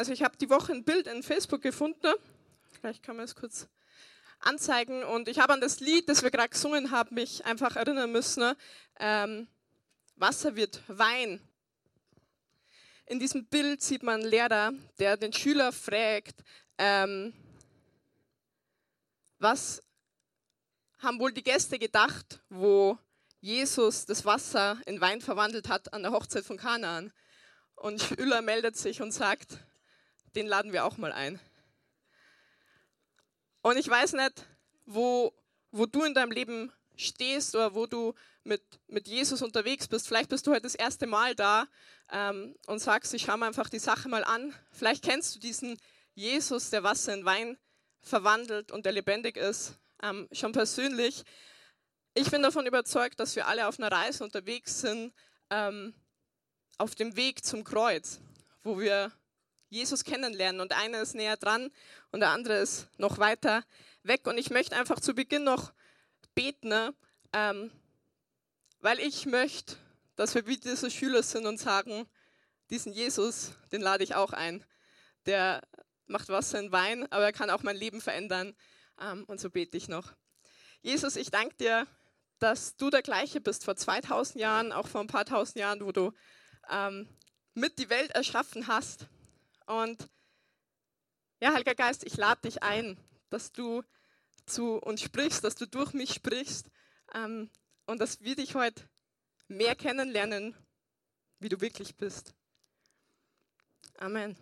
Also ich habe die Woche ein Bild in Facebook gefunden. Vielleicht kann man es kurz anzeigen. Und ich habe an das Lied, das wir gerade gesungen haben, mich einfach erinnern müssen. Ähm, Wasser wird Wein. In diesem Bild sieht man einen Lehrer, der den Schüler fragt, ähm, was haben wohl die Gäste gedacht, wo Jesus das Wasser in Wein verwandelt hat an der Hochzeit von Kanaan. Und Schüler meldet sich und sagt, den laden wir auch mal ein. Und ich weiß nicht, wo, wo du in deinem Leben stehst oder wo du mit, mit Jesus unterwegs bist. Vielleicht bist du heute das erste Mal da ähm, und sagst, ich schaue mir einfach die Sache mal an. Vielleicht kennst du diesen Jesus, der Wasser in Wein verwandelt und der lebendig ist, ähm, schon persönlich. Ich bin davon überzeugt, dass wir alle auf einer Reise unterwegs sind, ähm, auf dem Weg zum Kreuz, wo wir Jesus kennenlernen. Und einer ist näher dran und der andere ist noch weiter weg. Und ich möchte einfach zu Beginn noch beten, ne? ähm, weil ich möchte, dass wir wie diese Schüler sind und sagen, diesen Jesus, den lade ich auch ein. Der macht Wasser in Wein, aber er kann auch mein Leben verändern. Ähm, und so bete ich noch. Jesus, ich danke dir, dass du der gleiche bist vor 2000 Jahren, auch vor ein paar tausend Jahren, wo du ähm, mit die Welt erschaffen hast. Und ja, Heiliger Geist, ich lade dich ein, dass du zu uns sprichst, dass du durch mich sprichst ähm, und dass wir dich heute mehr kennenlernen, wie du wirklich bist. Amen.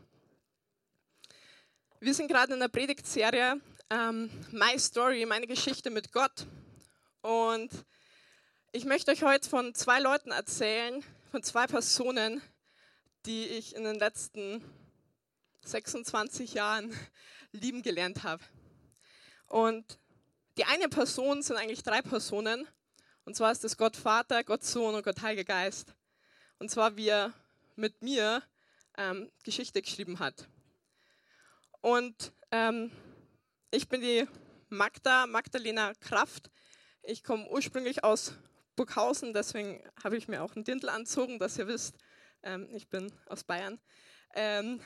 Wir sind gerade in der Predigtserie ähm, My Story, meine Geschichte mit Gott. Und ich möchte euch heute von zwei Leuten erzählen, von zwei Personen, die ich in den letzten 26 Jahren lieben gelernt habe. Und die eine Person sind eigentlich drei Personen. Und zwar ist es Gott Vater, Gott Sohn und Gott Heiliger Geist. Und zwar wie er mit mir ähm, Geschichte geschrieben hat. Und ähm, ich bin die Magda, Magdalena Kraft. Ich komme ursprünglich aus Burghausen, deswegen habe ich mir auch einen Dirndl anzogen, dass ihr wisst, ähm, ich bin aus Bayern. Ähm,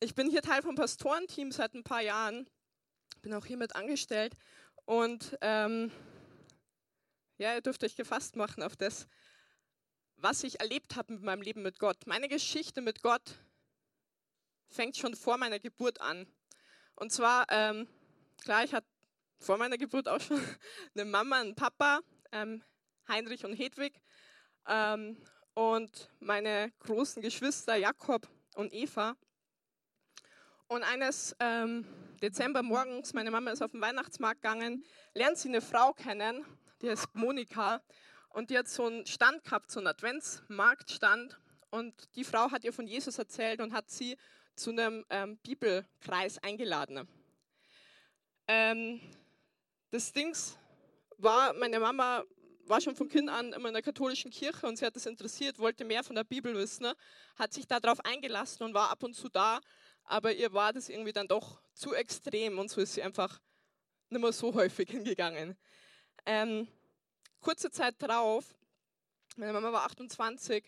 ich bin hier Teil vom Pastorenteam seit ein paar Jahren, bin auch hier mit angestellt und ähm, ja, ihr dürft euch gefasst machen auf das, was ich erlebt habe mit meinem Leben mit Gott. Meine Geschichte mit Gott fängt schon vor meiner Geburt an. Und zwar, ähm, klar, ich hatte vor meiner Geburt auch schon eine Mama, einen Papa, ähm, Heinrich und Hedwig. Ähm, und meine großen Geschwister Jakob und Eva. Und eines ähm, Dezember morgens, meine Mama ist auf den Weihnachtsmarkt gegangen, lernt sie eine Frau kennen, die heißt Monika. Und die hat so einen Stand gehabt, so einen Adventsmarktstand. Und die Frau hat ihr von Jesus erzählt und hat sie zu einem ähm, Bibelkreis eingeladen. Ähm, das Dings war, meine Mama war schon von Kind an immer in der katholischen Kirche und sie hat das interessiert, wollte mehr von der Bibel wissen, hat sich darauf eingelassen und war ab und zu da, aber ihr war das irgendwie dann doch zu extrem und so ist sie einfach nicht mehr so häufig hingegangen. Ähm, kurze Zeit darauf, meine Mama war 28,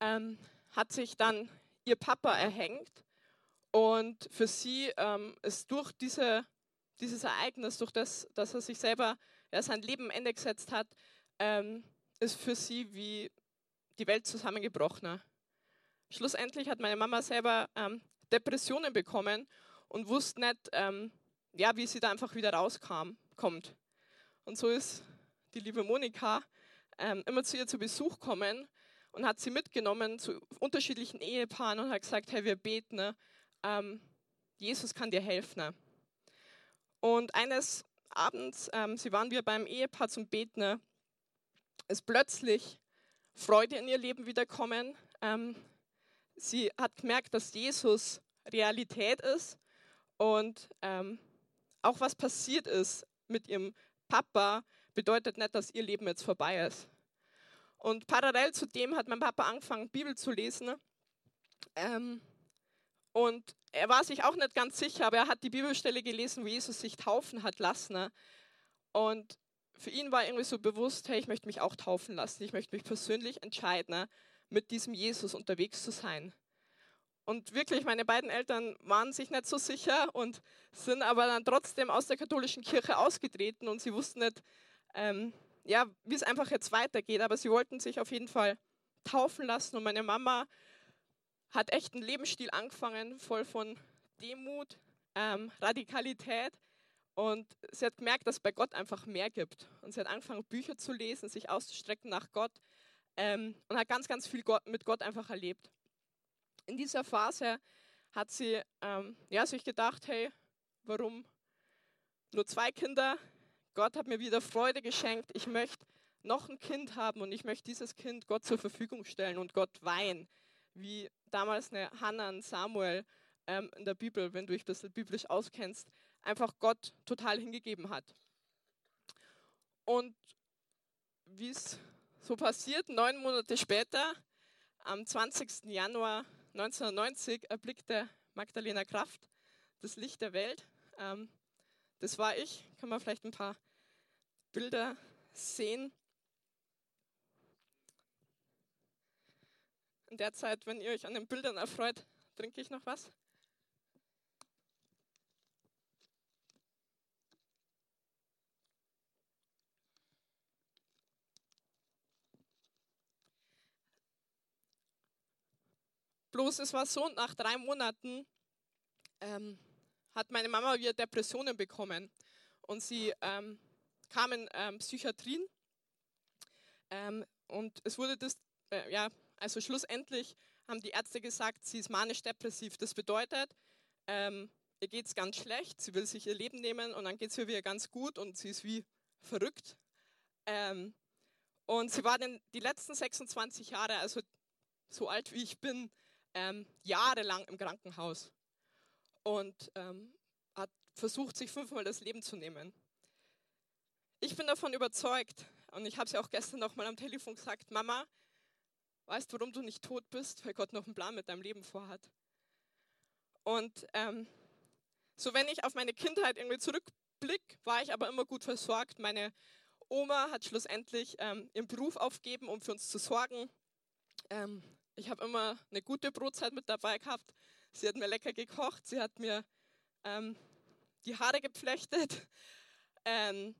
ähm, hat sich dann ihr Papa erhängt und für sie ähm, ist durch diese, dieses Ereignis, durch das, dass er sich selber ja, sein Leben Ende gesetzt hat, ähm, ist für sie wie die Welt zusammengebrochen. Schlussendlich hat meine Mama selber ähm, Depressionen bekommen und wusste nicht, ähm, ja, wie sie da einfach wieder rauskam, kommt. Und so ist die liebe Monika ähm, immer zu ihr zu Besuch kommen und hat sie mitgenommen zu unterschiedlichen Ehepaaren und hat gesagt, hey, wir beten, ne? ähm, Jesus kann dir helfen. Ne? Und eines Abends, ähm, sie waren wir beim Ehepaar zum Beten, ne? ist plötzlich Freude in ihr Leben wiederkommen. Ähm, sie hat gemerkt, dass Jesus Realität ist und ähm, auch was passiert ist mit ihrem Papa, bedeutet nicht, dass ihr Leben jetzt vorbei ist. Und parallel zu dem hat mein Papa angefangen, Bibel zu lesen. Ähm, und er war sich auch nicht ganz sicher, aber er hat die Bibelstelle gelesen, wo Jesus sich taufen hat lassen. Und für ihn war irgendwie so bewusst, hey, ich möchte mich auch taufen lassen, ich möchte mich persönlich entscheiden. Mit diesem Jesus unterwegs zu sein. Und wirklich, meine beiden Eltern waren sich nicht so sicher und sind aber dann trotzdem aus der katholischen Kirche ausgetreten und sie wussten nicht, ähm, ja, wie es einfach jetzt weitergeht. Aber sie wollten sich auf jeden Fall taufen lassen und meine Mama hat echt einen Lebensstil angefangen, voll von Demut, ähm, Radikalität. Und sie hat gemerkt, dass es bei Gott einfach mehr gibt. Und sie hat angefangen, Bücher zu lesen, sich auszustrecken nach Gott ähm, und hat ganz, ganz viel Gott, mit Gott einfach erlebt. In dieser Phase hat sie ähm, ja, sich gedacht, hey, warum nur zwei Kinder? Gott hat mir wieder Freude geschenkt. Ich möchte noch ein Kind haben und ich möchte dieses Kind Gott zur Verfügung stellen und Gott weihen, wie damals eine Hannah und Samuel ähm, in der Bibel, wenn du dich ein bisschen biblisch auskennst, einfach Gott total hingegeben hat. Und wie es so passiert, neun Monate später, am 20. Januar 1990, erblickte Magdalena Kraft das Licht der Welt. Ähm, das war ich, kann man vielleicht ein paar Bilder sehen. In der Zeit, wenn ihr euch an den Bildern erfreut, trinke ich noch was. Bloß es war so, nach drei Monaten ähm, hat meine Mama wieder Depressionen bekommen und sie ähm, kam in ähm, Psychiatrien ähm, und es wurde das, äh, ja, also schlussendlich haben die Ärzte gesagt, sie ist manisch-depressiv. Das bedeutet, ähm, ihr geht es ganz schlecht, sie will sich ihr Leben nehmen und dann geht es ihr wieder ganz gut und sie ist wie verrückt. Ähm, und sie war dann die letzten 26 Jahre, also so alt wie ich bin, ähm, jahrelang im Krankenhaus und ähm, hat versucht, sich fünfmal das Leben zu nehmen. Ich bin davon überzeugt, und ich habe es ja auch gestern noch mal am Telefon gesagt, Mama, weißt du, warum du nicht tot bist? Weil Gott noch einen Plan mit deinem Leben vorhat. Und ähm, so wenn ich auf meine Kindheit irgendwie zurückblicke, war ich aber immer gut versorgt. Meine Oma hat schlussendlich ähm, ihren Beruf aufgeben, um für uns zu sorgen. Ähm, ich habe immer eine gute Brotzeit mit dabei gehabt. Sie hat mir lecker gekocht, sie hat mir ähm, die Haare gepflechtet. Ähm,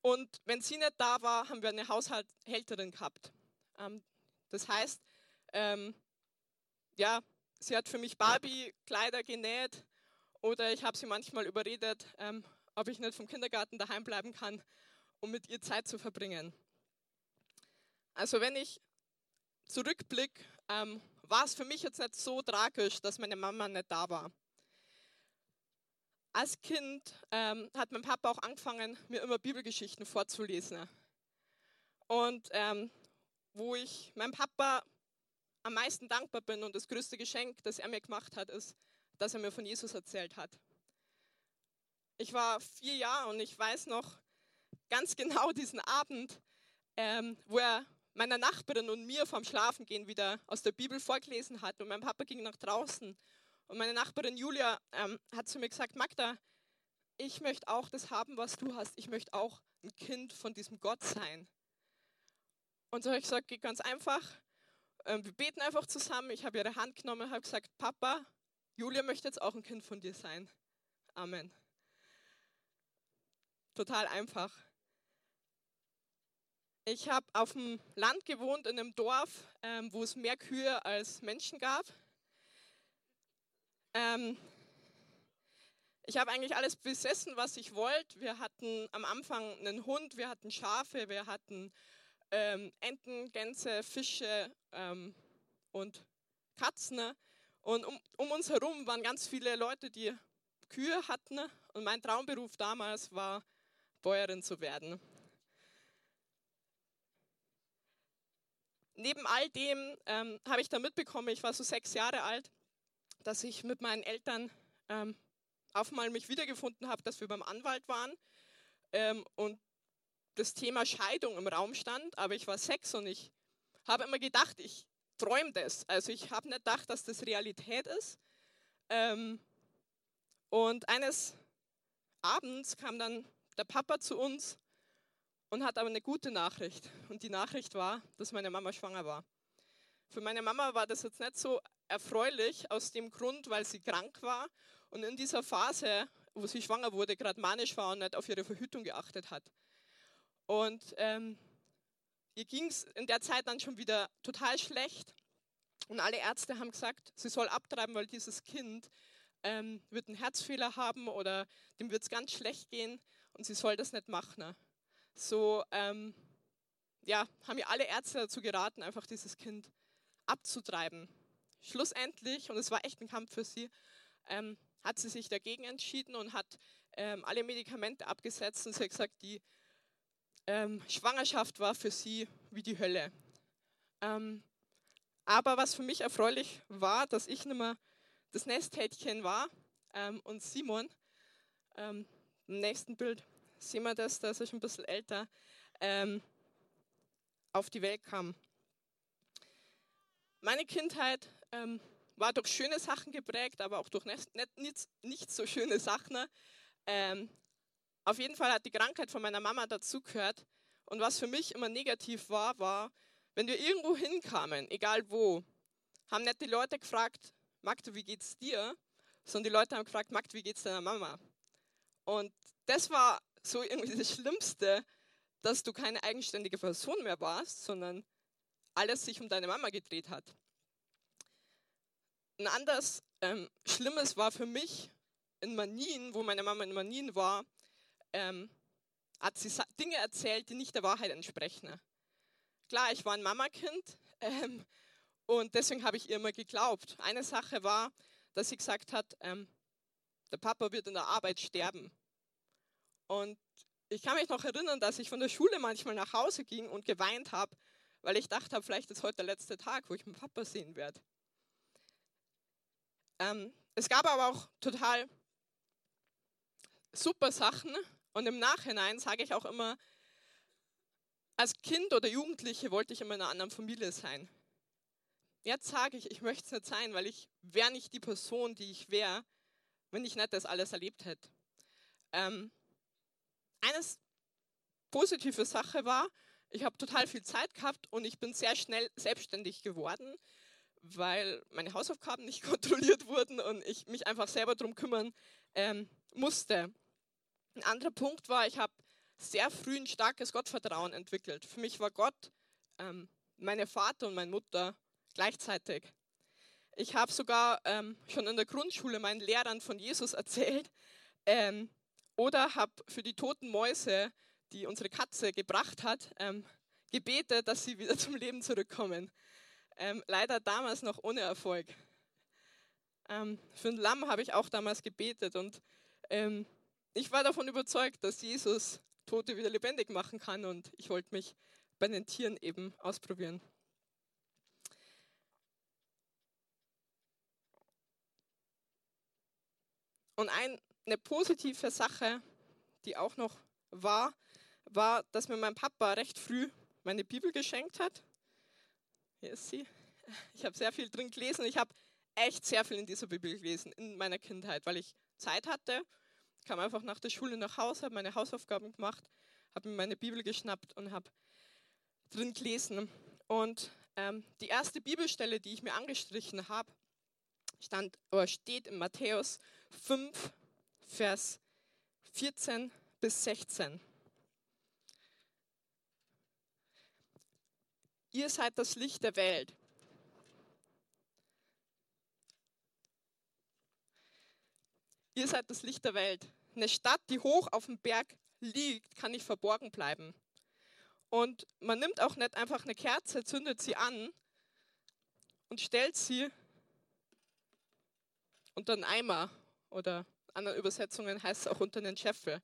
und wenn sie nicht da war, haben wir eine Haushälterin gehabt. Ähm, das heißt, ähm, ja, sie hat für mich Barbie-Kleider genäht oder ich habe sie manchmal überredet, ähm, ob ich nicht vom Kindergarten daheim bleiben kann, um mit ihr Zeit zu verbringen. Also wenn ich zurückblicke, ähm, war es für mich jetzt nicht so tragisch, dass meine Mama nicht da war. Als Kind ähm, hat mein Papa auch angefangen, mir immer Bibelgeschichten vorzulesen. Und ähm, wo ich meinem Papa am meisten dankbar bin und das größte Geschenk, das er mir gemacht hat, ist, dass er mir von Jesus erzählt hat. Ich war vier Jahre und ich weiß noch ganz genau diesen Abend, ähm, wo er meiner Nachbarin und mir vom Schlafengehen wieder aus der Bibel vorgelesen hat. Und mein Papa ging nach draußen. Und meine Nachbarin Julia ähm, hat zu mir gesagt, Magda, ich möchte auch das haben, was du hast. Ich möchte auch ein Kind von diesem Gott sein. Und so habe ich gesagt, geht ganz einfach. Ähm, wir beten einfach zusammen. Ich habe ihre Hand genommen und habe gesagt, Papa, Julia möchte jetzt auch ein Kind von dir sein. Amen. Total einfach. Ich habe auf dem Land gewohnt, in einem Dorf, ähm, wo es mehr Kühe als Menschen gab. Ähm, ich habe eigentlich alles besessen, was ich wollte. Wir hatten am Anfang einen Hund, wir hatten Schafe, wir hatten ähm, Enten, Gänse, Fische ähm, und Katzen. Ne? Und um, um, uns herum waren ganz viele Leute, die Kühe hatten. Ne? Und mein Traumberuf damals war, Bäuerin zu werden. Neben all dem ähm, habe ich dann mitbekommen, ich war so sechs Jahre alt, dass ich mit meinen Eltern ähm, auf einmal mich wiedergefunden habe, dass wir beim Anwalt waren ähm, und das Thema Scheidung im Raum stand, aber ich war sechs und ich habe immer gedacht, ich träume das. Also ich habe nicht gedacht, dass das Realität ist. Ähm, und eines Abends kam dann der Papa zu uns und hat aber eine gute Nachricht. Und die Nachricht war, dass meine Mama schwanger war. Für meine Mama war das jetzt nicht so erfreulich aus dem Grund, weil sie krank war und in dieser Phase, wo sie schwanger wurde, gerade manisch war und nicht auf ihre Verhütung geachtet hat. Und ähm, ihr ging es in der Zeit dann schon wieder total schlecht. Und alle Ärzte haben gesagt, sie soll abtreiben, weil dieses Kind ähm, wird einen Herzfehler haben oder dem wird es ganz schlecht gehen und sie soll das nicht machen. So ähm, ja, haben mir alle Ärzte dazu geraten, einfach dieses Kind abzutreiben. Schlussendlich, und es war echt ein Kampf für sie, ähm, hat sie sich dagegen entschieden und hat ähm, alle Medikamente abgesetzt und sie hat gesagt, die ähm, Schwangerschaft war für sie wie die Hölle. Ähm, aber was für mich erfreulich war, dass ich nicht mehr das Nesthäkchen war ähm, und Simon, im nächsten Bild sehen wir das, da ist er schon ein bisschen älter, ähm, auf die Welt kam. Meine Kindheit ähm, war durch schöne Sachen geprägt, aber auch durch nicht, nicht, nicht so schöne Sachen. Ähm, auf jeden Fall hat die Krankheit von meiner Mama dazugehört. Und was für mich immer negativ war, war, wenn wir irgendwo hinkamen, egal wo, haben nicht die Leute gefragt, Magda, wie geht's dir? Sondern die Leute haben gefragt, Magda, wie geht's deiner Mama? Und das war so irgendwie das Schlimmste, dass du keine eigenständige Person mehr warst, sondern alles sich um deine Mama gedreht hat. Ein anderes ähm, Schlimmes war für mich in Manien, wo meine Mama in Manien war, ähm, hat sie Dinge erzählt, die nicht der Wahrheit entsprechen. Klar, ich war ein Mamakind ähm, und deswegen habe ich ihr immer geglaubt. Eine Sache war, dass sie gesagt hat, ähm, der Papa wird in der Arbeit sterben. Und ich kann mich noch erinnern, dass ich von der Schule manchmal nach Hause ging und geweint habe, weil ich dachte, vielleicht ist heute der letzte Tag, wo ich meinen Papa sehen werde. Ähm, es gab aber auch total super Sachen und im Nachhinein sage ich auch immer, als Kind oder Jugendliche wollte ich immer in einer anderen Familie sein. Jetzt sage ich, ich möchte es nicht sein, weil ich wäre nicht die Person, die ich wäre, wenn ich nicht das alles erlebt hätte. Ähm, eines positive Sache war, ich habe total viel Zeit gehabt und ich bin sehr schnell selbstständig geworden, weil meine Hausaufgaben nicht kontrolliert wurden und ich mich einfach selber darum kümmern ähm, musste. Ein anderer Punkt war, ich habe sehr früh ein starkes Gottvertrauen entwickelt. Für mich war Gott ähm, meine Vater und meine Mutter gleichzeitig. Ich habe sogar ähm, schon in der Grundschule meinen Lehrern von Jesus erzählt ähm, oder habe für die toten Mäuse, die unsere Katze gebracht hat, ähm, gebetet, dass sie wieder zum Leben zurückkommen. Ähm, leider damals noch ohne Erfolg. Ähm, für ein Lamm habe ich auch damals gebetet und ähm, ich war davon überzeugt, dass Jesus Tote wieder lebendig machen kann und ich wollte mich bei den Tieren eben ausprobieren. Und ein, eine positive Sache, die auch noch war, war, dass mir mein Papa recht früh meine Bibel geschenkt hat. Hier ist sie. Ich habe sehr viel drin gelesen. Ich habe echt sehr viel in dieser Bibel gelesen in meiner Kindheit, weil ich Zeit hatte. Ich kam einfach nach der Schule nach Hause, habe meine Hausaufgaben gemacht, habe mir meine Bibel geschnappt und habe drin gelesen. Und ähm, die erste Bibelstelle, die ich mir angestrichen habe, stand oder steht in Matthäus 5, Vers 14 bis 16. Ihr seid das Licht der Welt. Ihr seid das Licht der Welt. Eine Stadt, die hoch auf dem Berg liegt, kann nicht verborgen bleiben. Und man nimmt auch nicht einfach eine Kerze, zündet sie an und stellt sie unter einen Eimer oder anderen Übersetzungen heißt es auch unter einen Scheffel.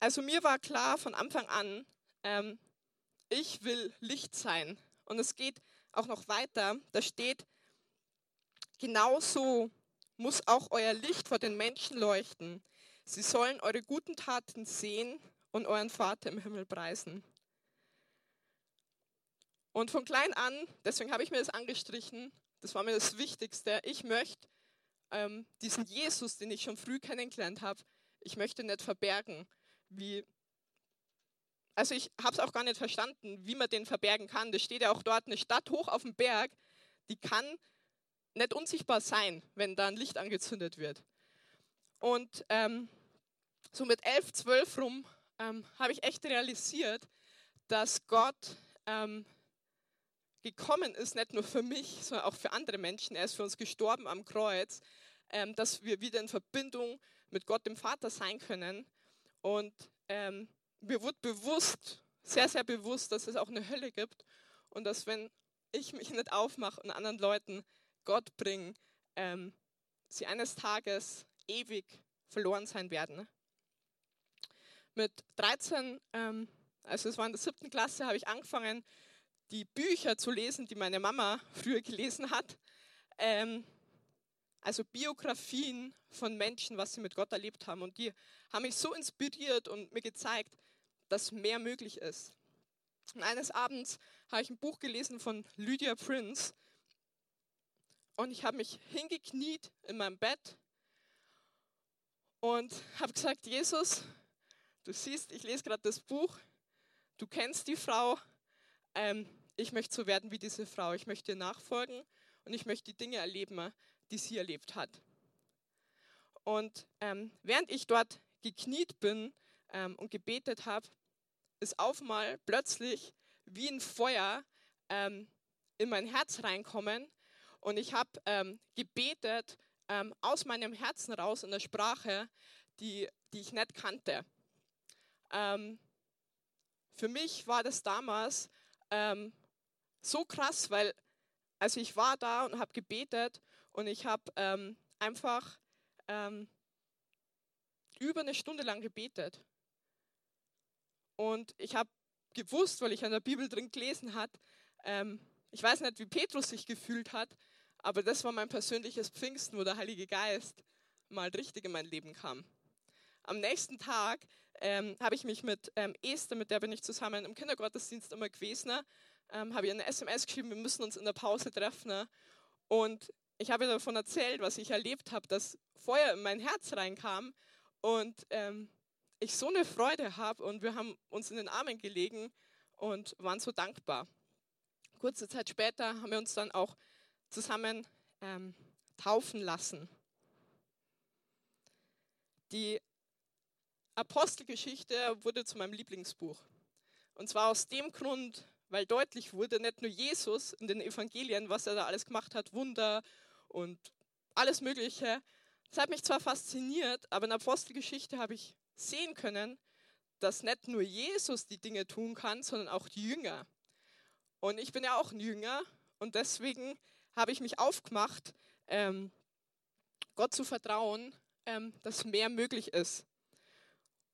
Also mir war klar von Anfang an, ähm, ich will Licht sein. Und es geht auch noch weiter. Da steht, genauso muss auch euer Licht vor den Menschen leuchten. Sie sollen eure guten Taten sehen und euren Vater im Himmel preisen. Und von klein an, deswegen habe ich mir das angestrichen, das war mir das Wichtigste. Ich möchte ähm, diesen Jesus, den ich schon früh kennengelernt habe, ich möchte nicht verbergen, wie also ich habe es auch gar nicht verstanden, wie man den verbergen kann. Das steht ja auch dort, eine Stadt hoch auf dem Berg, die kann nicht unsichtbar sein, wenn da ein Licht angezündet wird. Und ähm, so mit elf, zwölf rum ähm, habe ich echt realisiert, dass Gott ähm, gekommen ist, nicht nur für mich, sondern auch für andere Menschen. Er ist für uns gestorben am Kreuz, ähm, dass wir wieder in Verbindung mit Gott, dem Vater, sein können. Und ähm, mir wurde bewusst, sehr, sehr bewusst, dass es auch eine Hölle gibt und dass wenn ich mich nicht aufmache und anderen Leuten Gott bringe, ähm, sie eines Tages ewig verloren sein werden. Mit 13, ähm, also es war in der siebten Klasse, habe ich angefangen, die Bücher zu lesen, die meine Mama früher gelesen hat. Ähm, also Biografien von Menschen, was sie mit Gott erlebt haben. Und die haben mich so inspiriert und mir gezeigt, dass mehr möglich ist. Und eines Abends habe ich ein Buch gelesen von Lydia Prince. Und ich habe mich hingekniet in meinem Bett und habe gesagt, Jesus, du siehst, ich lese gerade das Buch, du kennst die Frau, ähm, ich möchte so werden wie diese Frau, ich möchte ihr nachfolgen und ich möchte die Dinge erleben, die sie erlebt hat. Und ähm, während ich dort gekniet bin ähm, und gebetet habe, ist auf mal plötzlich wie ein Feuer ähm, in mein Herz reinkommen und ich habe ähm, gebetet ähm, aus meinem Herzen raus in der Sprache, die, die ich nicht kannte. Ähm, für mich war das damals so krass, weil also ich war da und habe gebetet und ich habe ähm, einfach ähm, über eine Stunde lang gebetet. Und ich habe gewusst, weil ich an der Bibel drin gelesen hat, ähm, ich weiß nicht, wie Petrus sich gefühlt hat, aber das war mein persönliches Pfingsten, wo der Heilige Geist mal richtig in mein Leben kam. Am nächsten Tag ähm, habe ich mich mit ähm, Esther, mit der bin ich zusammen im Kindergottesdienst immer gewesen, ähm, habe ihr eine SMS geschrieben, wir müssen uns in der Pause treffen. Ne? Und ich habe davon erzählt, was ich erlebt habe, dass Feuer in mein Herz reinkam und ähm, ich so eine Freude habe und wir haben uns in den Armen gelegen und waren so dankbar. Kurze Zeit später haben wir uns dann auch zusammen ähm, taufen lassen. Die Apostelgeschichte wurde zu meinem Lieblingsbuch. Und zwar aus dem Grund, weil deutlich wurde, nicht nur Jesus in den Evangelien, was er da alles gemacht hat, Wunder und alles Mögliche. Das hat mich zwar fasziniert, aber in der Apostelgeschichte habe ich sehen können, dass nicht nur Jesus die Dinge tun kann, sondern auch die Jünger. Und ich bin ja auch ein Jünger und deswegen habe ich mich aufgemacht, ähm, Gott zu vertrauen, ähm, dass mehr möglich ist.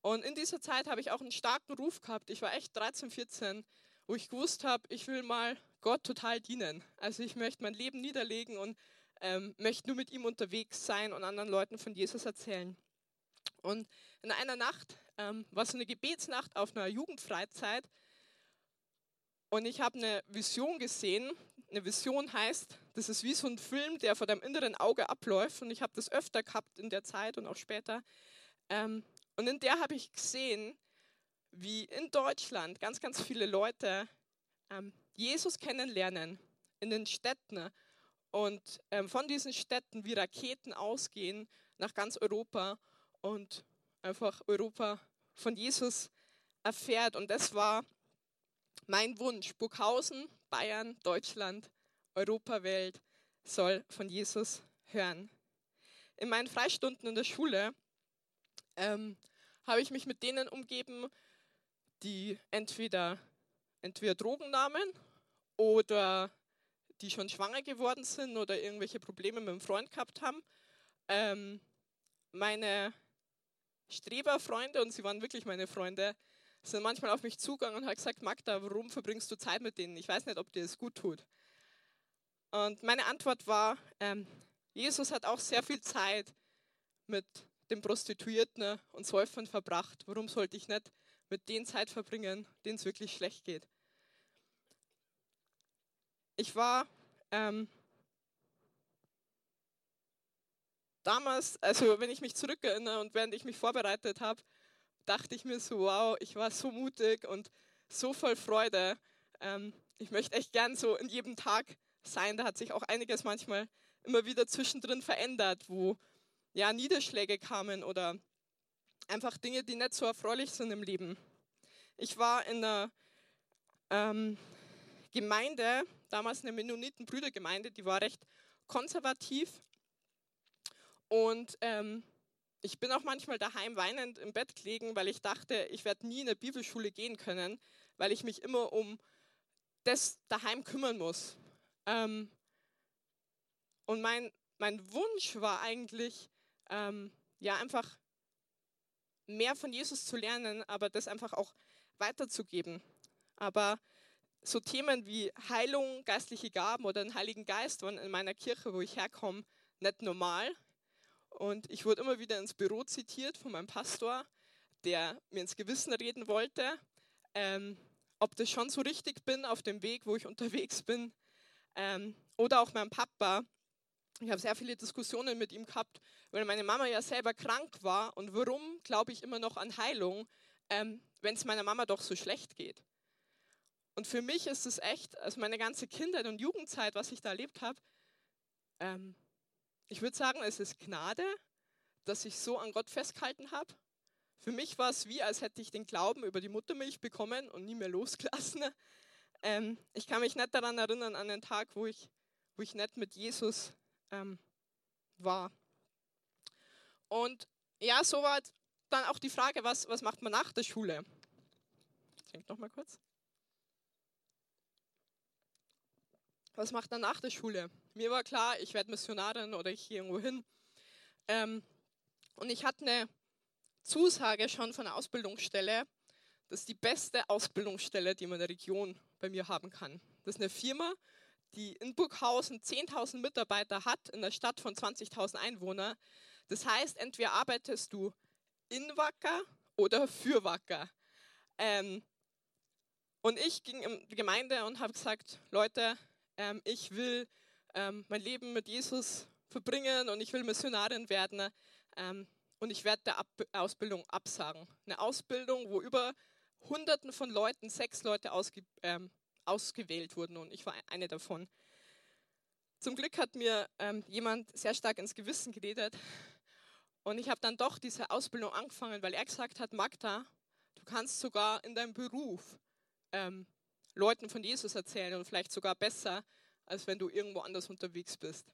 Und in dieser Zeit habe ich auch einen starken Ruf gehabt. Ich war echt 13, 14, wo ich gewusst habe, ich will mal Gott total dienen. Also ich möchte mein Leben niederlegen und ähm, möchte nur mit ihm unterwegs sein und anderen Leuten von Jesus erzählen. Und in einer Nacht ähm, war so eine Gebetsnacht auf einer Jugendfreizeit und ich habe eine Vision gesehen. Eine Vision heißt, das ist wie so ein Film, der vor deinem inneren Auge abläuft. Und ich habe das öfter gehabt in der Zeit und auch später. Ähm, und in der habe ich gesehen, wie in Deutschland ganz, ganz viele Leute ähm, Jesus kennenlernen in den Städten und ähm, von diesen Städten wie Raketen ausgehen nach ganz Europa und einfach Europa von Jesus erfährt. Und das war mein Wunsch, Burghausen, Bayern, Deutschland, Europawelt soll von Jesus hören. In meinen Freistunden in der Schule ähm, habe ich mich mit denen umgeben, die entweder, entweder Drogen nahmen oder die schon schwanger geworden sind oder irgendwelche Probleme mit dem Freund gehabt haben. Ähm, meine Streberfreunde, und sie waren wirklich meine Freunde, sind manchmal auf mich zugegangen und haben gesagt, Magda, warum verbringst du Zeit mit denen? Ich weiß nicht, ob dir das gut tut. Und meine Antwort war, ähm, Jesus hat auch sehr viel Zeit mit den Prostituierten und Säufern verbracht. Warum sollte ich nicht mit denen Zeit verbringen, denen es wirklich schlecht geht? Ich war ähm, damals, also wenn ich mich zurückerinnere und während ich mich vorbereitet habe, dachte ich mir so, wow, ich war so mutig und so voll Freude. Ähm, ich möchte echt gern so in jedem Tag sein. Da hat sich auch einiges manchmal immer wieder zwischendrin verändert, wo ja Niederschläge kamen oder einfach Dinge, die nicht so erfreulich sind im Leben. Ich war in einer ähm, Gemeinde, damals eine Mennoniten-Brüdergemeinde, die war recht konservativ. Und ähm, ich bin auch manchmal daheim weinend im Bett gelegen, weil ich dachte, ich werde nie in eine Bibelschule gehen können, weil ich mich immer um das daheim kümmern muss. Ähm, und mein, mein Wunsch war eigentlich, ähm, ja, einfach mehr von Jesus zu lernen, aber das einfach auch weiterzugeben. Aber so Themen wie Heilung, geistliche Gaben oder den Heiligen Geist waren in meiner Kirche, wo ich herkomme, nicht normal. Und ich wurde immer wieder ins Büro zitiert von meinem Pastor, der mir ins Gewissen reden wollte, ähm, ob das schon so richtig bin auf dem Weg, wo ich unterwegs bin. Ähm, oder auch mein Papa. Ich habe sehr viele Diskussionen mit ihm gehabt, weil meine Mama ja selber krank war. Und warum glaube ich immer noch an Heilung, ähm, wenn es meiner Mama doch so schlecht geht? Und für mich ist es echt, also meine ganze Kindheit und Jugendzeit, was ich da erlebt habe, ähm, ich würde sagen, es ist Gnade, dass ich so an Gott festgehalten habe. Für mich war es wie, als hätte ich den Glauben über die Muttermilch bekommen und nie mehr losgelassen. Ähm, ich kann mich nicht daran erinnern, an den Tag, wo ich, wo ich nicht mit Jesus ähm, war. Und ja, so war dann auch die Frage, was, was macht man nach der Schule? Ich denke noch mal kurz. Was macht er nach der Schule? Mir war klar, ich werde Missionarin oder ich gehe irgendwo hin. Ähm, und ich hatte eine Zusage schon von der Ausbildungsstelle, das ist die beste Ausbildungsstelle, die man in der Region bei mir haben kann. Das ist eine Firma, die in Burghausen 10.000 Mitarbeiter hat, in der Stadt von 20.000 Einwohnern. Das heißt, entweder arbeitest du in Wacker oder für Wacker. Ähm, und ich ging in die Gemeinde und habe gesagt, Leute, ähm, ich will ähm, mein Leben mit Jesus verbringen und ich will Missionarin werden ähm, und ich werde der Ab Ausbildung absagen. Eine Ausbildung, wo über Hunderten von Leuten, sechs Leute ausge ähm, ausgewählt wurden und ich war eine davon. Zum Glück hat mir ähm, jemand sehr stark ins Gewissen geredet und ich habe dann doch diese Ausbildung angefangen, weil er gesagt hat, Magda, du kannst sogar in deinem Beruf ähm, Leuten von Jesus erzählen und vielleicht sogar besser, als wenn du irgendwo anders unterwegs bist.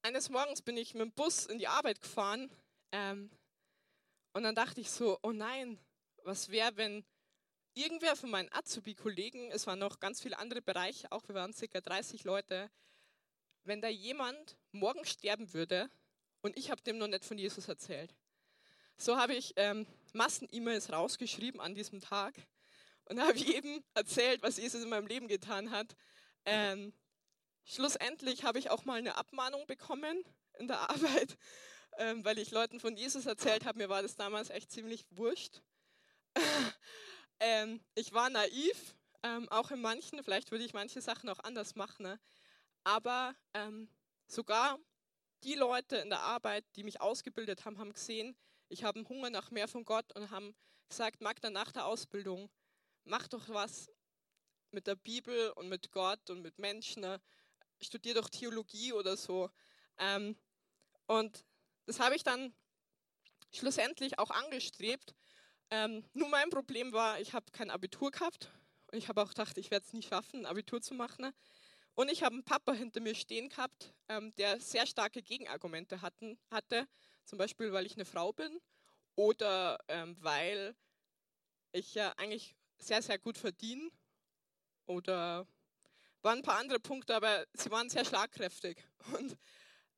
Eines Morgens bin ich mit dem Bus in die Arbeit gefahren ähm, und dann dachte ich so, oh nein, was wäre, wenn irgendwer von meinen Azubi-Kollegen, es waren noch ganz viele andere Bereiche, auch wir waren circa 30 Leute, wenn da jemand morgen sterben würde und ich habe dem noch nicht von Jesus erzählt. So habe ich ähm, Massen-E-Mails rausgeschrieben an diesem Tag und habe jedem erzählt, was Jesus in meinem Leben getan hat. Ähm, schlussendlich habe ich auch mal eine Abmahnung bekommen in der Arbeit, ähm, weil ich Leuten von Jesus erzählt habe. Mir war das damals echt ziemlich wurscht. ähm, ich war naiv, ähm, auch in manchen. Vielleicht würde ich manche Sachen auch anders machen. Ne? Aber ähm, sogar die Leute in der Arbeit, die mich ausgebildet haben, haben gesehen, ich habe einen Hunger nach mehr von Gott und haben gesagt, Magda, nach der Ausbildung mach doch was mit der Bibel und mit Gott und mit Menschen. Ne? Studier doch Theologie oder so. Ähm, und das habe ich dann schlussendlich auch angestrebt. Ähm, nur mein Problem war, ich habe kein Abitur gehabt. Und ich habe auch gedacht, ich werde es nicht schaffen, ein Abitur zu machen. Ne? Und ich habe einen Papa hinter mir stehen gehabt, ähm, der sehr starke Gegenargumente hatten, hatte. Zum Beispiel, weil ich eine Frau bin oder ähm, weil ich ja eigentlich sehr, sehr gut verdienen oder waren ein paar andere Punkte, aber sie waren sehr schlagkräftig. Und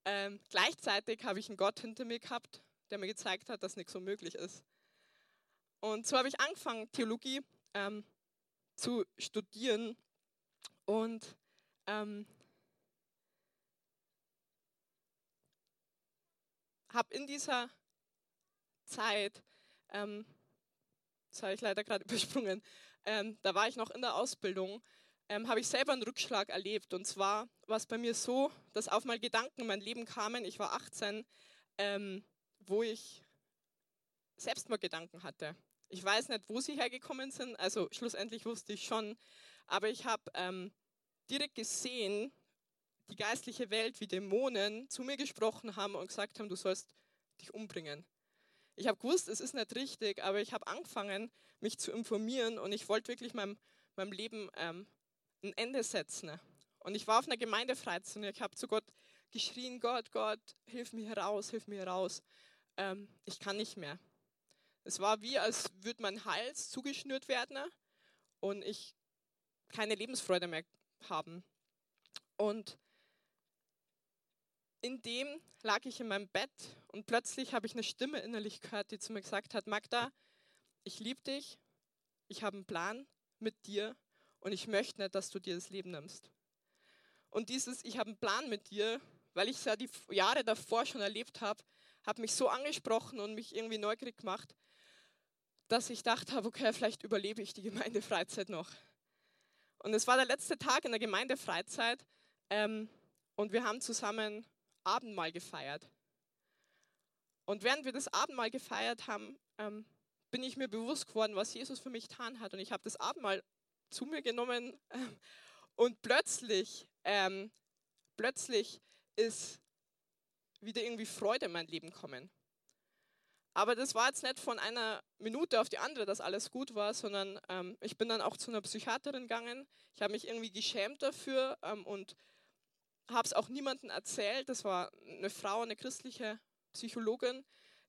ähm, gleichzeitig habe ich einen Gott hinter mir gehabt, der mir gezeigt hat, dass nichts so möglich ist. Und so habe ich angefangen, Theologie ähm, zu studieren und ähm, habe in dieser Zeit ähm, das habe ich leider gerade übersprungen, ähm, da war ich noch in der Ausbildung, ähm, habe ich selber einen Rückschlag erlebt. Und zwar war es bei mir so, dass auf mal Gedanken in mein Leben kamen, ich war 18, ähm, wo ich Selbstmordgedanken hatte. Ich weiß nicht, wo sie hergekommen sind, also schlussendlich wusste ich schon, aber ich habe ähm, direkt gesehen, die geistliche Welt wie Dämonen zu mir gesprochen haben und gesagt haben, du sollst dich umbringen. Ich habe gewusst, es ist nicht richtig, aber ich habe angefangen, mich zu informieren und ich wollte wirklich meinem, meinem Leben ähm, ein Ende setzen. Und ich war auf einer Gemeindefreizeit und ich habe zu Gott geschrien, Gott, Gott, hilf mir heraus, hilf mir heraus. Ähm, ich kann nicht mehr. Es war wie, als würde mein Hals zugeschnürt werden und ich keine Lebensfreude mehr haben. Und in dem lag ich in meinem Bett und plötzlich habe ich eine Stimme innerlich gehört, die zu mir gesagt hat, Magda, ich liebe dich, ich habe einen Plan mit dir und ich möchte nicht, dass du dir das Leben nimmst. Und dieses, ich habe einen Plan mit dir, weil ich es ja die Jahre davor schon erlebt habe, hat mich so angesprochen und mich irgendwie neugierig gemacht, dass ich dachte okay, vielleicht überlebe ich die Gemeindefreizeit noch. Und es war der letzte Tag in der Gemeindefreizeit ähm, und wir haben zusammen Abendmahl gefeiert. Und während wir das Abendmahl gefeiert haben, ähm, bin ich mir bewusst geworden, was Jesus für mich getan hat. Und ich habe das Abendmahl zu mir genommen ähm, und plötzlich, ähm, plötzlich ist wieder irgendwie Freude in mein Leben gekommen. Aber das war jetzt nicht von einer Minute auf die andere, dass alles gut war, sondern ähm, ich bin dann auch zu einer Psychiaterin gegangen. Ich habe mich irgendwie geschämt dafür ähm, und habe es auch niemandem erzählt. Das war eine Frau, eine christliche Psychologin,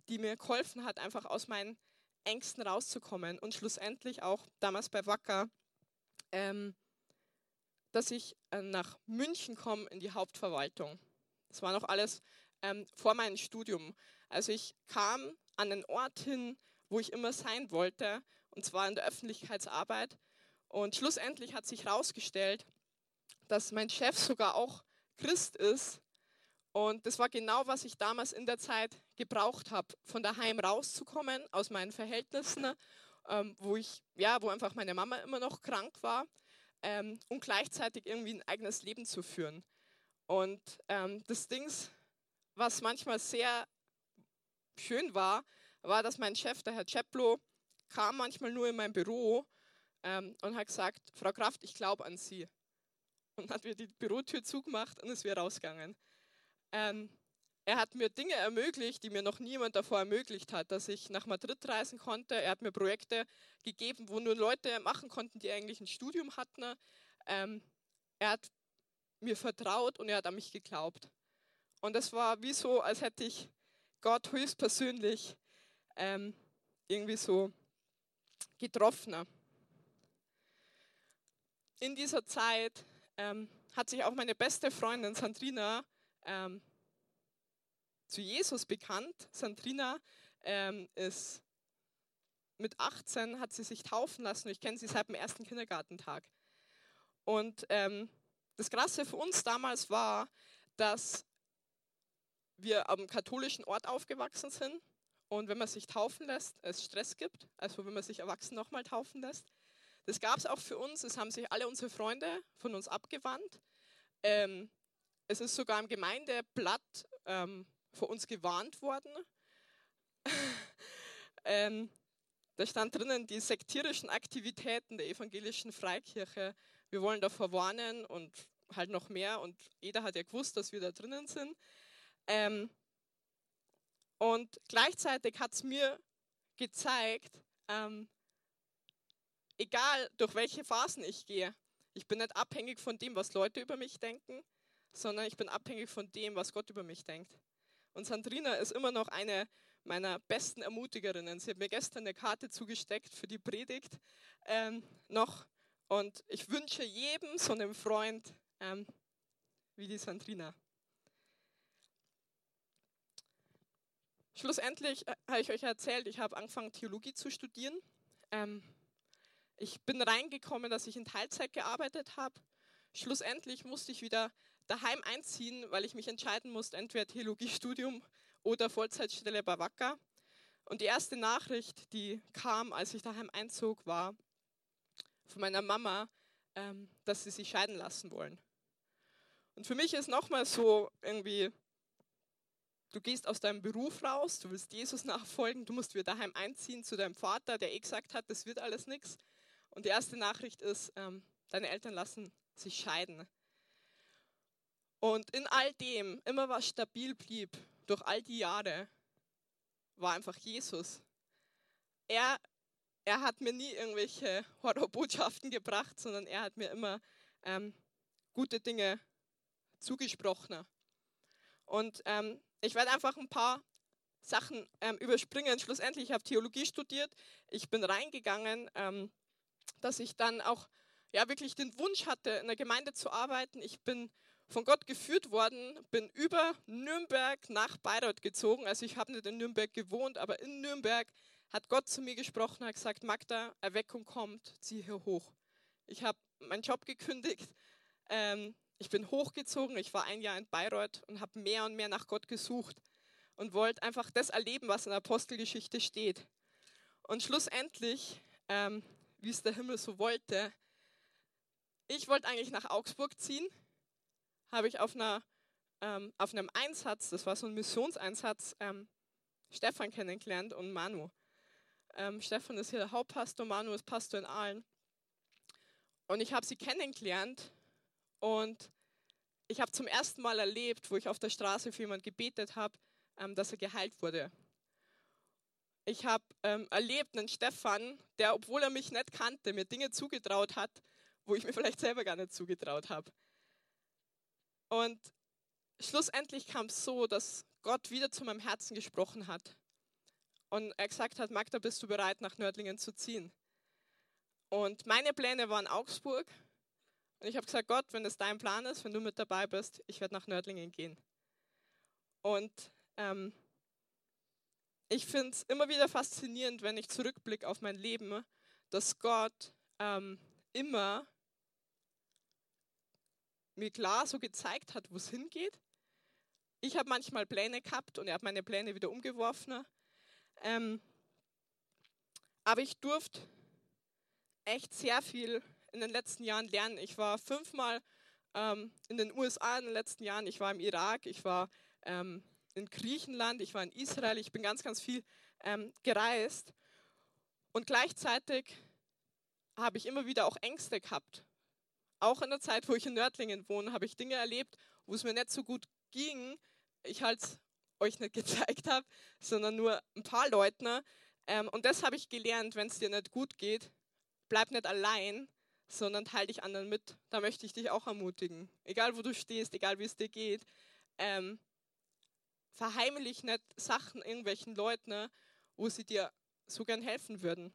die mir geholfen hat, einfach aus meinen Ängsten rauszukommen und schlussendlich auch damals bei Wacker, ähm, dass ich äh, nach München komme in die Hauptverwaltung. Das war noch alles ähm, vor meinem Studium. Also ich kam an den Ort hin, wo ich immer sein wollte, und zwar in der Öffentlichkeitsarbeit. Und schlussendlich hat sich herausgestellt, dass mein Chef sogar auch Christ ist. Und das war genau, was ich damals in der Zeit gebraucht habe, von daheim rauszukommen, aus meinen Verhältnissen, ähm, wo ich, ja, wo einfach meine Mama immer noch krank war ähm, und gleichzeitig irgendwie ein eigenes Leben zu führen. Und ähm, das Ding, was manchmal sehr schön war, war, dass mein Chef, der Herr Cheplo, kam manchmal nur in mein Büro ähm, und hat gesagt, Frau Kraft, ich glaube an Sie. Und hat mir die Bürotür zugemacht und ist wieder rausgegangen. Ähm, er hat mir Dinge ermöglicht, die mir noch niemand davor ermöglicht hat, dass ich nach Madrid reisen konnte. Er hat mir Projekte gegeben, wo nur Leute machen konnten, die eigentlich ein Studium hatten. Ähm, er hat mir vertraut und er hat an mich geglaubt. Und das war wie so, als hätte ich Gott höchstpersönlich ähm, irgendwie so getroffen. In dieser Zeit ähm, hat sich auch meine beste Freundin Sandrina ähm, zu Jesus bekannt. Sandrina ähm, ist mit 18 hat sie sich taufen lassen. Ich kenne sie seit dem ersten Kindergartentag. Und ähm, das Krasse für uns damals war, dass wir am katholischen Ort aufgewachsen sind und wenn man sich taufen lässt, es Stress gibt, also wenn man sich erwachsen nochmal taufen lässt. Das gab es auch für uns, es haben sich alle unsere Freunde von uns abgewandt. Ähm, es ist sogar im Gemeindeblatt ähm, vor uns gewarnt worden. ähm, da stand drinnen, die sektierischen Aktivitäten der evangelischen Freikirche, wir wollen davor warnen und halt noch mehr und jeder hat ja gewusst, dass wir da drinnen sind. Ähm, und gleichzeitig hat es mir gezeigt, ähm, egal durch welche Phasen ich gehe, ich bin nicht abhängig von dem, was Leute über mich denken, sondern ich bin abhängig von dem, was Gott über mich denkt. Und Sandrina ist immer noch eine meiner besten Ermutigerinnen. Sie hat mir gestern eine Karte zugesteckt für die Predigt ähm, noch. Und ich wünsche jedem so einem Freund ähm, wie die Sandrina. Schlussendlich äh, habe ich euch erzählt, ich habe angefangen, Theologie zu studieren. Ähm, ich bin reingekommen, dass ich in Teilzeit gearbeitet habe. Schlussendlich musste ich wieder daheim einziehen, weil ich mich entscheiden musste, entweder Theologiestudium oder Vollzeitstelle bei Wacker. Und die erste Nachricht, die kam, als ich daheim einzog, war von meiner Mama, ähm, dass sie sich scheiden lassen wollen. Und für mich ist nochmal so irgendwie du gehst aus deinem Beruf raus, du willst Jesus nachfolgen, du musst wieder daheim einziehen zu deinem Vater, der eh gesagt hat, das wird alles nichts. Und die erste Nachricht ist, ähm, deine Eltern lassen sich scheiden. Und in all dem, immer was stabil blieb, durch all die Jahre, war einfach Jesus. Er, er hat mir nie irgendwelche Horrorbotschaften gebracht, sondern er hat mir immer ähm, gute Dinge zugesprochen. Und ähm, ich werde einfach ein paar Sachen ähm, überspringen. Schlussendlich, ich habe Theologie studiert. Ich bin reingegangen, ähm, dass ich dann auch ja, wirklich den Wunsch hatte, in der Gemeinde zu arbeiten. Ich bin von Gott geführt worden, bin über Nürnberg nach Bayreuth gezogen. Also ich habe nicht in Nürnberg gewohnt, aber in Nürnberg hat Gott zu mir gesprochen, hat gesagt, Magda, Erweckung kommt, zieh hier hoch. Ich habe meinen Job gekündigt, ähm, ich bin hochgezogen, ich war ein Jahr in Bayreuth und habe mehr und mehr nach Gott gesucht und wollte einfach das erleben, was in der Apostelgeschichte steht. Und schlussendlich, ähm, wie es der Himmel so wollte, ich wollte eigentlich nach Augsburg ziehen, habe ich auf, einer, ähm, auf einem Einsatz, das war so ein Missionseinsatz, ähm, Stefan kennengelernt und Manu. Ähm, Stefan ist hier der Hauptpastor, Manu ist Pastor in Aalen. Und ich habe sie kennengelernt und ich habe zum ersten Mal erlebt, wo ich auf der Straße für jemanden gebetet habe, ähm, dass er geheilt wurde. Ich habe ähm, erlebt einen Stefan, der, obwohl er mich nicht kannte, mir Dinge zugetraut hat, wo ich mir vielleicht selber gar nicht zugetraut habe. Und schlussendlich kam es so, dass Gott wieder zu meinem Herzen gesprochen hat. Und er gesagt hat, Magda, bist du bereit, nach Nördlingen zu ziehen? Und meine Pläne waren Augsburg. Und ich habe gesagt, Gott, wenn das dein Plan ist, wenn du mit dabei bist, ich werde nach Nördlingen gehen. Und ähm, ich finde es immer wieder faszinierend, wenn ich zurückblicke auf mein Leben, dass Gott ähm, immer mir klar so gezeigt hat, wo es hingeht. Ich habe manchmal Pläne gehabt und er hat meine Pläne wieder umgeworfen. Ähm, aber ich durfte echt sehr viel in den letzten Jahren lernen. Ich war fünfmal ähm, in den USA in den letzten Jahren. Ich war im Irak, ich war ähm, in Griechenland, ich war in Israel. Ich bin ganz, ganz viel ähm, gereist. Und gleichzeitig habe ich immer wieder auch Ängste gehabt. Auch in der Zeit, wo ich in Nördlingen wohne, habe ich Dinge erlebt, wo es mir nicht so gut ging. Ich halt euch nicht gezeigt habe, sondern nur ein paar Leuten. Ähm, und das habe ich gelernt, wenn es dir nicht gut geht, bleib nicht allein, sondern teile dich anderen mit. Da möchte ich dich auch ermutigen. Egal wo du stehst, egal wie es dir geht, ähm, verheimlich nicht Sachen irgendwelchen Leuten, wo sie dir so gern helfen würden.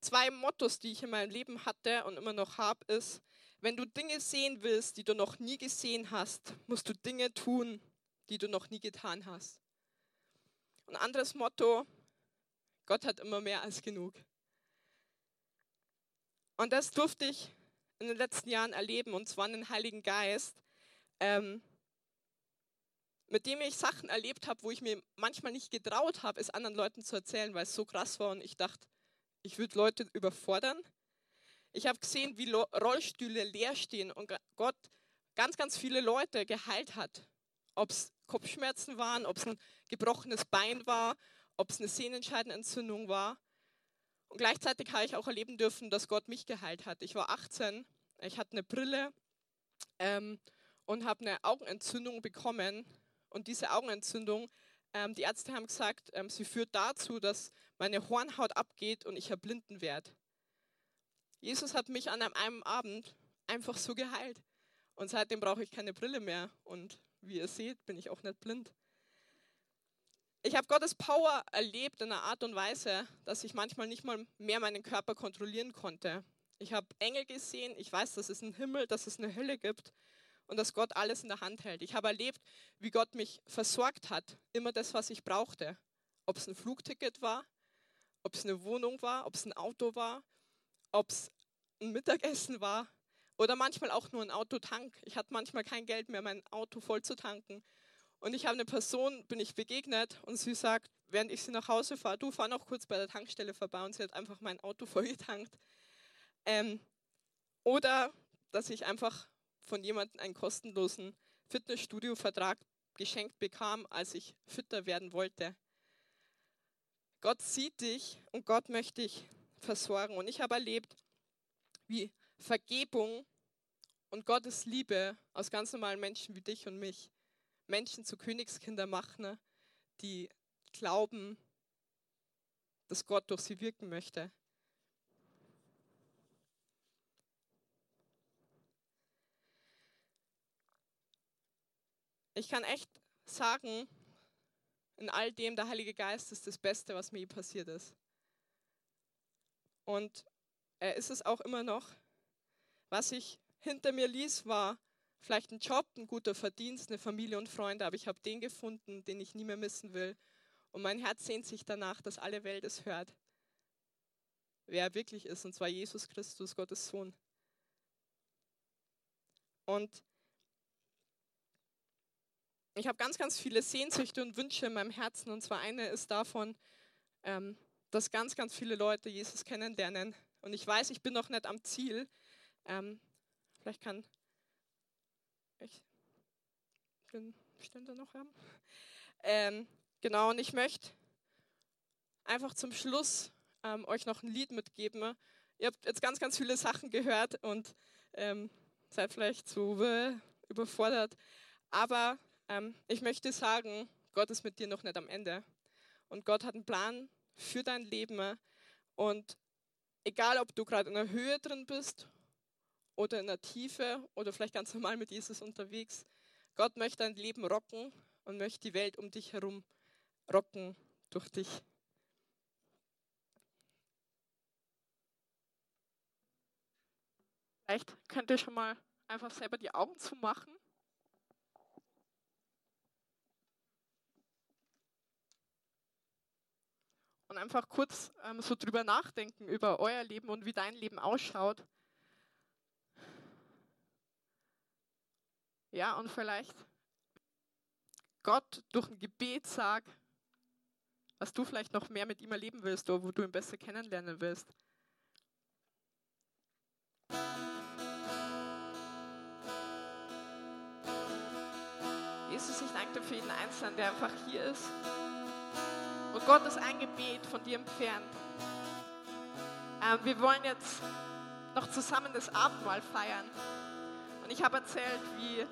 Zwei Mottos, die ich in meinem Leben hatte und immer noch habe, ist, wenn du Dinge sehen willst, die du noch nie gesehen hast, musst du Dinge tun, die du noch nie getan hast. Ein anderes Motto, Gott hat immer mehr als genug. Und das durfte ich in den letzten Jahren erleben, und zwar den Heiligen Geist, ähm, mit dem ich Sachen erlebt habe, wo ich mir manchmal nicht getraut habe, es anderen Leuten zu erzählen, weil es so krass war und ich dachte, ich würde Leute überfordern. Ich habe gesehen, wie Rollstühle leer stehen und Gott ganz, ganz viele Leute geheilt hat. Ob es Kopfschmerzen waren, ob es ein gebrochenes Bein war, ob es eine Sehnenscheidenentzündung war. Und gleichzeitig habe ich auch erleben dürfen, dass Gott mich geheilt hat. Ich war 18, ich hatte eine Brille ähm, und habe eine Augenentzündung bekommen. Und diese Augenentzündung, ähm, die Ärzte haben gesagt, ähm, sie führt dazu, dass meine Hornhaut abgeht und ich erblinden werde. Jesus hat mich an einem Abend einfach so geheilt. Und seitdem brauche ich keine Brille mehr. Und wie ihr seht, bin ich auch nicht blind. Ich habe Gottes Power erlebt in einer Art und Weise, dass ich manchmal nicht mal mehr meinen Körper kontrollieren konnte. Ich habe Engel gesehen, ich weiß, dass es einen Himmel, dass es eine Hölle gibt und dass Gott alles in der Hand hält. Ich habe erlebt, wie Gott mich versorgt hat, immer das, was ich brauchte. Ob es ein Flugticket war, ob es eine Wohnung war, ob es ein Auto war, ob es ein Mittagessen war oder manchmal auch nur ein Autotank. Ich hatte manchmal kein Geld mehr, mein Auto voll zu tanken. Und ich habe eine Person, bin ich begegnet und sie sagt, während ich sie nach Hause fahre, du fahr noch kurz bei der Tankstelle vorbei und sie hat einfach mein Auto vollgetankt. Ähm, oder dass ich einfach von jemandem einen kostenlosen Fitnessstudio-Vertrag geschenkt bekam, als ich fitter werden wollte. Gott sieht dich und Gott möchte dich versorgen. Und ich habe erlebt, wie Vergebung und Gottes Liebe aus ganz normalen Menschen wie dich und mich Menschen zu Königskinder machen, die glauben, dass Gott durch sie wirken möchte. Ich kann echt sagen, in all dem, der Heilige Geist ist das Beste, was mir je passiert ist. Und er ist es auch immer noch. Was ich hinter mir ließ, war vielleicht ein Job, ein guter Verdienst, eine Familie und Freunde, aber ich habe den gefunden, den ich nie mehr missen will. Und mein Herz sehnt sich danach, dass alle Welt es hört, wer er wirklich ist, und zwar Jesus Christus, Gottes Sohn. Und ich habe ganz, ganz viele Sehnsüchte und Wünsche in meinem Herzen. Und zwar eine ist davon, ähm, dass ganz, ganz viele Leute Jesus kennenlernen. Und ich weiß, ich bin noch nicht am Ziel. Ähm, vielleicht kann ich den Ständer noch haben. Ähm, genau, und ich möchte einfach zum Schluss ähm, euch noch ein Lied mitgeben. Ihr habt jetzt ganz, ganz viele Sachen gehört und ähm, seid vielleicht so äh, überfordert. Aber ähm, ich möchte sagen, Gott ist mit dir noch nicht am Ende. Und Gott hat einen Plan für dein Leben. Und egal, ob du gerade in der Höhe drin bist oder in der Tiefe oder vielleicht ganz normal mit Jesus unterwegs, Gott möchte dein Leben rocken und möchte die Welt um dich herum rocken durch dich. Vielleicht könnt ihr schon mal einfach selber die Augen zumachen. Und einfach kurz ähm, so drüber nachdenken über euer Leben und wie dein Leben ausschaut. Ja, und vielleicht Gott durch ein Gebet sagt, was du vielleicht noch mehr mit ihm erleben willst oder wo du ihn besser kennenlernen willst. Jesus, ich danke dir für jeden Einzelnen, der einfach hier ist. Und Gott ist ein Gebet von dir entfernt. Ähm, wir wollen jetzt noch zusammen das Abendmahl feiern. Und ich habe erzählt, wie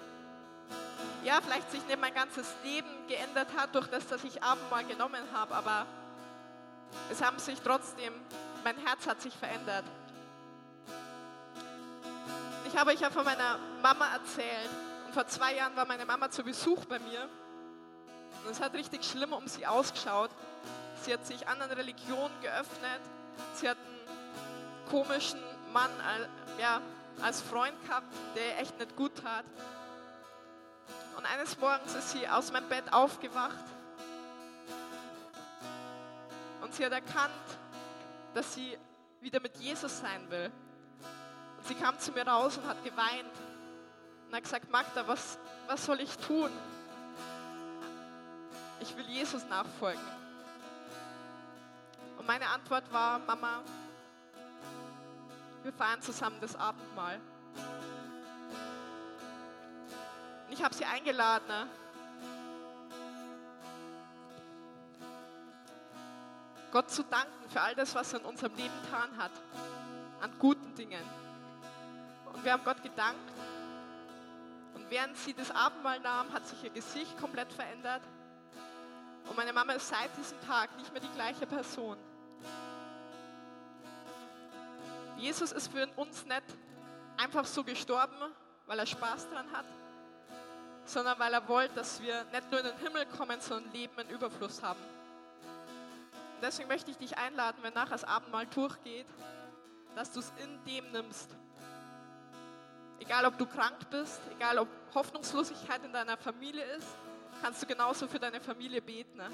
ja, vielleicht sich nicht mein ganzes Leben geändert hat durch das, dass ich Abendmahl genommen habe, aber es haben sich trotzdem, mein Herz hat sich verändert. Ich habe euch ja von meiner Mama erzählt und vor zwei Jahren war meine Mama zu Besuch bei mir und es hat richtig schlimm um sie ausgeschaut. Sie hat sich anderen Religionen geöffnet. Sie hat einen komischen Mann ja, als Freund gehabt, der echt nicht gut tat. Und eines Morgens ist sie aus meinem Bett aufgewacht und sie hat erkannt, dass sie wieder mit Jesus sein will. Und sie kam zu mir raus und hat geweint und hat gesagt, Magda, was, was soll ich tun? Ich will Jesus nachfolgen. Und meine Antwort war, Mama, wir feiern zusammen das Abendmahl. Und ich habe sie eingeladen. Ne? Gott zu danken für all das, was er in unserem Leben getan hat, an guten Dingen. Und wir haben Gott gedankt. Und während sie das Abendmahl nahm, hat sich ihr Gesicht komplett verändert. Und meine Mama ist seit diesem Tag nicht mehr die gleiche Person. Jesus ist für uns nicht einfach so gestorben, weil er Spaß dran hat, sondern weil er wollte, dass wir nicht nur in den Himmel kommen, sondern Leben in Überfluss haben. Und deswegen möchte ich dich einladen, wenn nachher das Abendmahl durchgeht, dass du es in dem nimmst. Egal, ob du krank bist, egal, ob Hoffnungslosigkeit in deiner Familie ist, kannst du genauso für deine Familie beten. Ne?